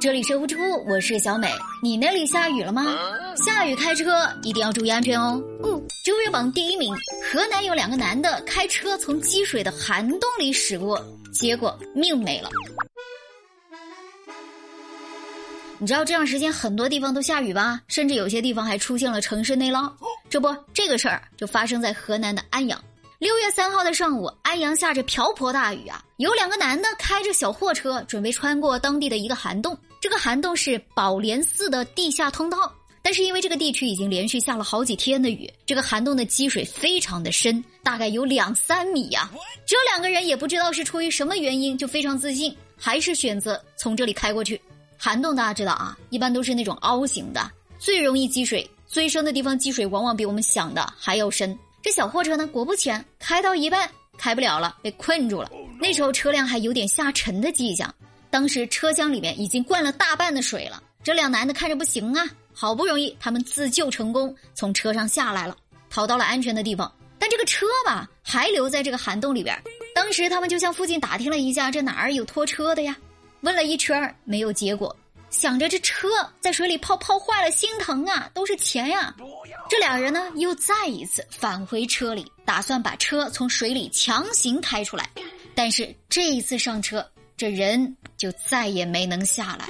这里是屋之屋，我是小美。你那里下雨了吗？下雨开车一定要注意安全哦。嗯，周日榜第一名，河南有两个男的开车从积水的涵洞里驶过，结果命没了。你知道这段时间很多地方都下雨吧？甚至有些地方还出现了城市内涝。这不，这个事儿就发生在河南的安阳。六月三号的上午，安阳下着瓢泼大雨啊，有两个男的开着小货车准备穿过当地的一个涵洞。这个涵洞是宝莲寺的地下通道，但是因为这个地区已经连续下了好几天的雨，这个涵洞的积水非常的深，大概有两三米呀。这两个人也不知道是出于什么原因，就非常自信，还是选择从这里开过去。涵洞大家知道啊，一般都是那种凹形的，最容易积水，最深的地方积水往往比我们想的还要深。这小货车呢，果不其然，开到一半开不了了，被困住了。那时候车辆还有点下沉的迹象。当时车厢里面已经灌了大半的水了，这两男的看着不行啊，好不容易他们自救成功，从车上下来了，逃到了安全的地方。但这个车吧，还留在这个涵洞里边。当时他们就向附近打听了一下，这哪儿有拖车的呀？问了一圈没有结果，想着这车在水里泡泡坏了，心疼啊，都是钱呀。这俩人呢，又再一次返回车里，打算把车从水里强行开出来。但是这一次上车。这人就再也没能下来，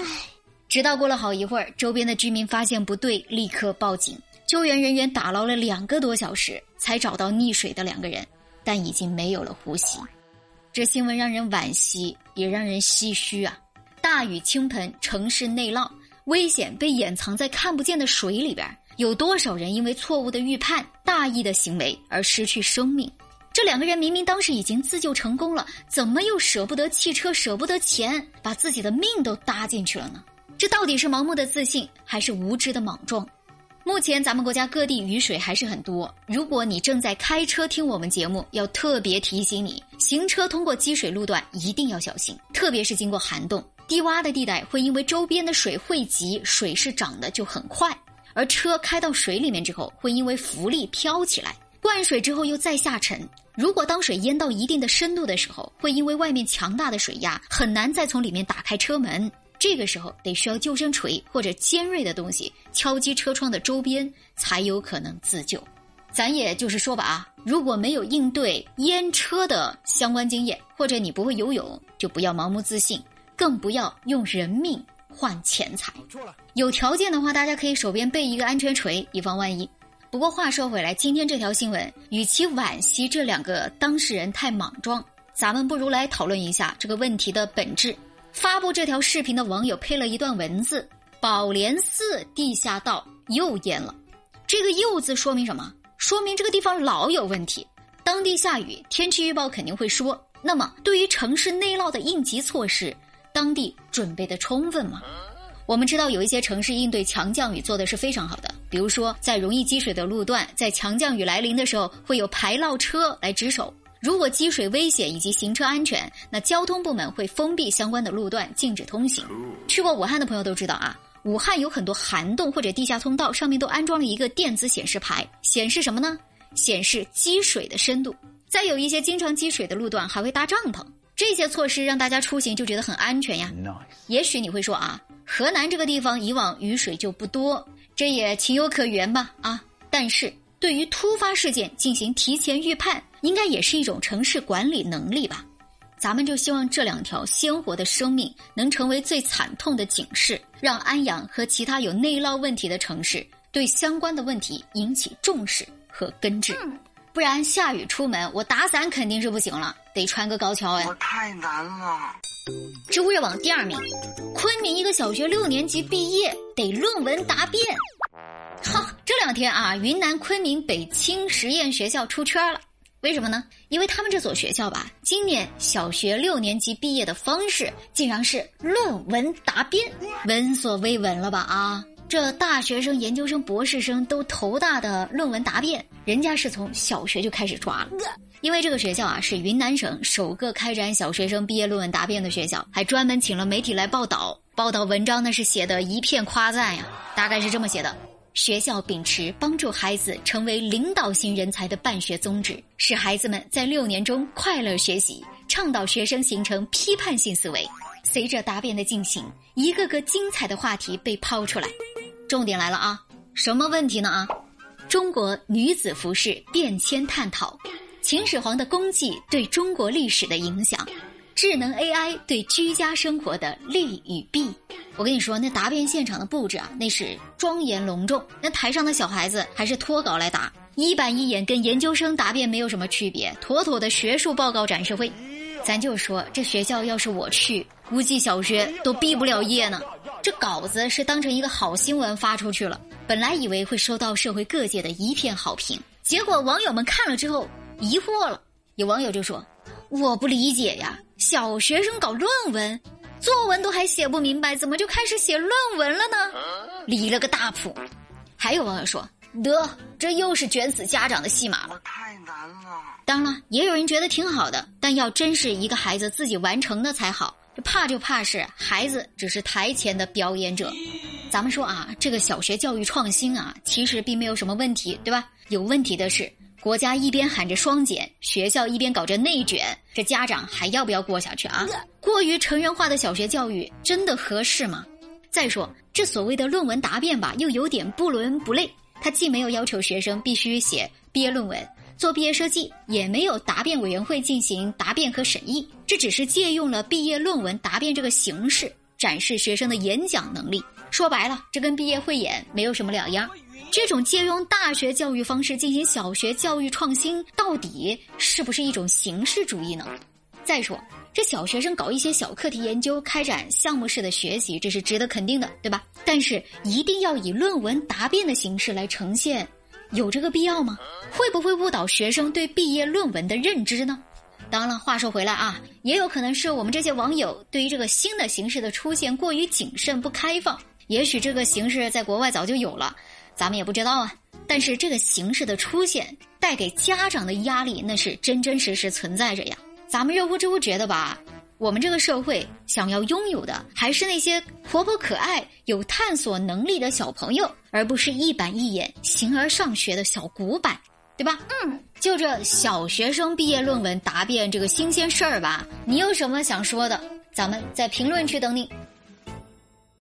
直到过了好一会儿，周边的居民发现不对，立刻报警。救援人员打捞了两个多小时，才找到溺水的两个人，但已经没有了呼吸。这新闻让人惋惜，也让人唏嘘啊！大雨倾盆，城市内涝，危险被掩藏在看不见的水里边。有多少人因为错误的预判、大意的行为而失去生命？这两个人明明当时已经自救成功了，怎么又舍不得汽车、舍不得钱，把自己的命都搭进去了呢？这到底是盲目的自信，还是无知的莽撞？目前咱们国家各地雨水还是很多，如果你正在开车听我们节目，要特别提醒你，行车通过积水路段一定要小心，特别是经过涵洞、低洼的地带，会因为周边的水汇集，水势涨得就很快，而车开到水里面之后，会因为浮力飘起来。灌水之后又再下沉，如果当水淹到一定的深度的时候，会因为外面强大的水压，很难再从里面打开车门。这个时候得需要救生锤或者尖锐的东西敲击车窗的周边，才有可能自救。咱也就是说吧啊，如果没有应对淹车的相关经验，或者你不会游泳，就不要盲目自信，更不要用人命换钱财。有条件的话，大家可以手边备一个安全锤，以防万一。不过话说回来，今天这条新闻，与其惋惜这两个当事人太莽撞，咱们不如来讨论一下这个问题的本质。发布这条视频的网友配了一段文字：“宝莲寺地下道又淹了。”这个“又”字说明什么？说明这个地方老有问题。当地下雨，天气预报肯定会说。那么，对于城市内涝的应急措施，当地准备的充分吗？我们知道有一些城市应对强降雨做的是非常好的。比如说，在容易积水的路段，在强降雨来临的时候，会有排涝车来值守。如果积水危险以及行车安全，那交通部门会封闭相关的路段，禁止通行。去过武汉的朋友都知道啊，武汉有很多涵洞或者地下通道，上面都安装了一个电子显示牌，显示什么呢？显示积水的深度。再有一些经常积水的路段，还会搭帐篷。这些措施让大家出行就觉得很安全呀。也许你会说啊，河南这个地方以往雨水就不多。这也情有可原吧，啊！但是对于突发事件进行提前预判，应该也是一种城市管理能力吧。咱们就希望这两条鲜活的生命能成为最惨痛的警示，让安阳和其他有内涝问题的城市对相关的问题引起重视和根治。不然下雨出门，我打伞肯定是不行了，得穿个高跷呀。我太难了。知乎热榜第二名，昆明一个小学六年级毕业得论文答辩。哈，这两天啊，云南昆明北青实验学校出圈了。为什么呢？因为他们这所学校吧，今年小学六年级毕业的方式竟然是论文答辩，闻所未闻了吧？啊，这大学生、研究生、博士生都头大的论文答辩，人家是从小学就开始抓了。因为这个学校啊是云南省首个开展小学生毕业论文答辩的学校，还专门请了媒体来报道。报道文章呢是写的一片夸赞呀，大概是这么写的：学校秉持帮助孩子成为领导型人才的办学宗旨，使孩子们在六年中快乐学习，倡导学生形成批判性思维。随着答辩的进行，一个个精彩的话题被抛出来。重点来了啊！什么问题呢啊？中国女子服饰变迁探讨，秦始皇的功绩对中国历史的影响，智能 AI 对居家生活的利与弊。我跟你说，那答辩现场的布置啊，那是庄严隆重。那台上的小孩子还是脱稿来答，一板一眼，跟研究生答辩没有什么区别，妥妥的学术报告展示会。咱就说，这学校要是我去，估计小学都毕不了业呢。这稿子是当成一个好新闻发出去了。本来以为会收到社会各界的一片好评，结果网友们看了之后疑惑了。有网友就说：“我不理解呀，小学生搞论文，作文都还写不明白，怎么就开始写论文了呢？”离了个大谱。还有网友说：“得，这又是卷死家长的戏码了，太难了。”当然了，也有人觉得挺好的，但要真是一个孩子自己完成的才好。怕就怕是孩子只是台前的表演者。咱们说啊，这个小学教育创新啊，其实并没有什么问题，对吧？有问题的是，国家一边喊着双减，学校一边搞着内卷，这家长还要不要过下去啊？过于成人化的小学教育真的合适吗？再说，这所谓的论文答辩吧，又有点不伦不类。他既没有要求学生必须写毕业论文、做毕业设计，也没有答辩委员会进行答辩和审议，这只是借用了毕业论文答辩这个形式，展示学生的演讲能力。说白了，这跟毕业汇演没有什么两样。这种借用大学教育方式进行小学教育创新，到底是不是一种形式主义呢？再说，这小学生搞一些小课题研究，开展项目式的学习，这是值得肯定的，对吧？但是一定要以论文答辩的形式来呈现，有这个必要吗？会不会误导学生对毕业论文的认知呢？当然了，话说回来啊，也有可能是我们这些网友对于这个新的形式的出现过于谨慎不开放。也许这个形式在国外早就有了，咱们也不知道啊。但是这个形式的出现带给家长的压力，那是真真实实存在着呀。咱们热乎知乎觉得吧，我们这个社会想要拥有的还是那些活泼可爱、有探索能力的小朋友，而不是一板一眼、形而上学的小古板，对吧？嗯，就这小学生毕业论文答辩这个新鲜事儿吧，你有什么想说的？咱们在评论区等你。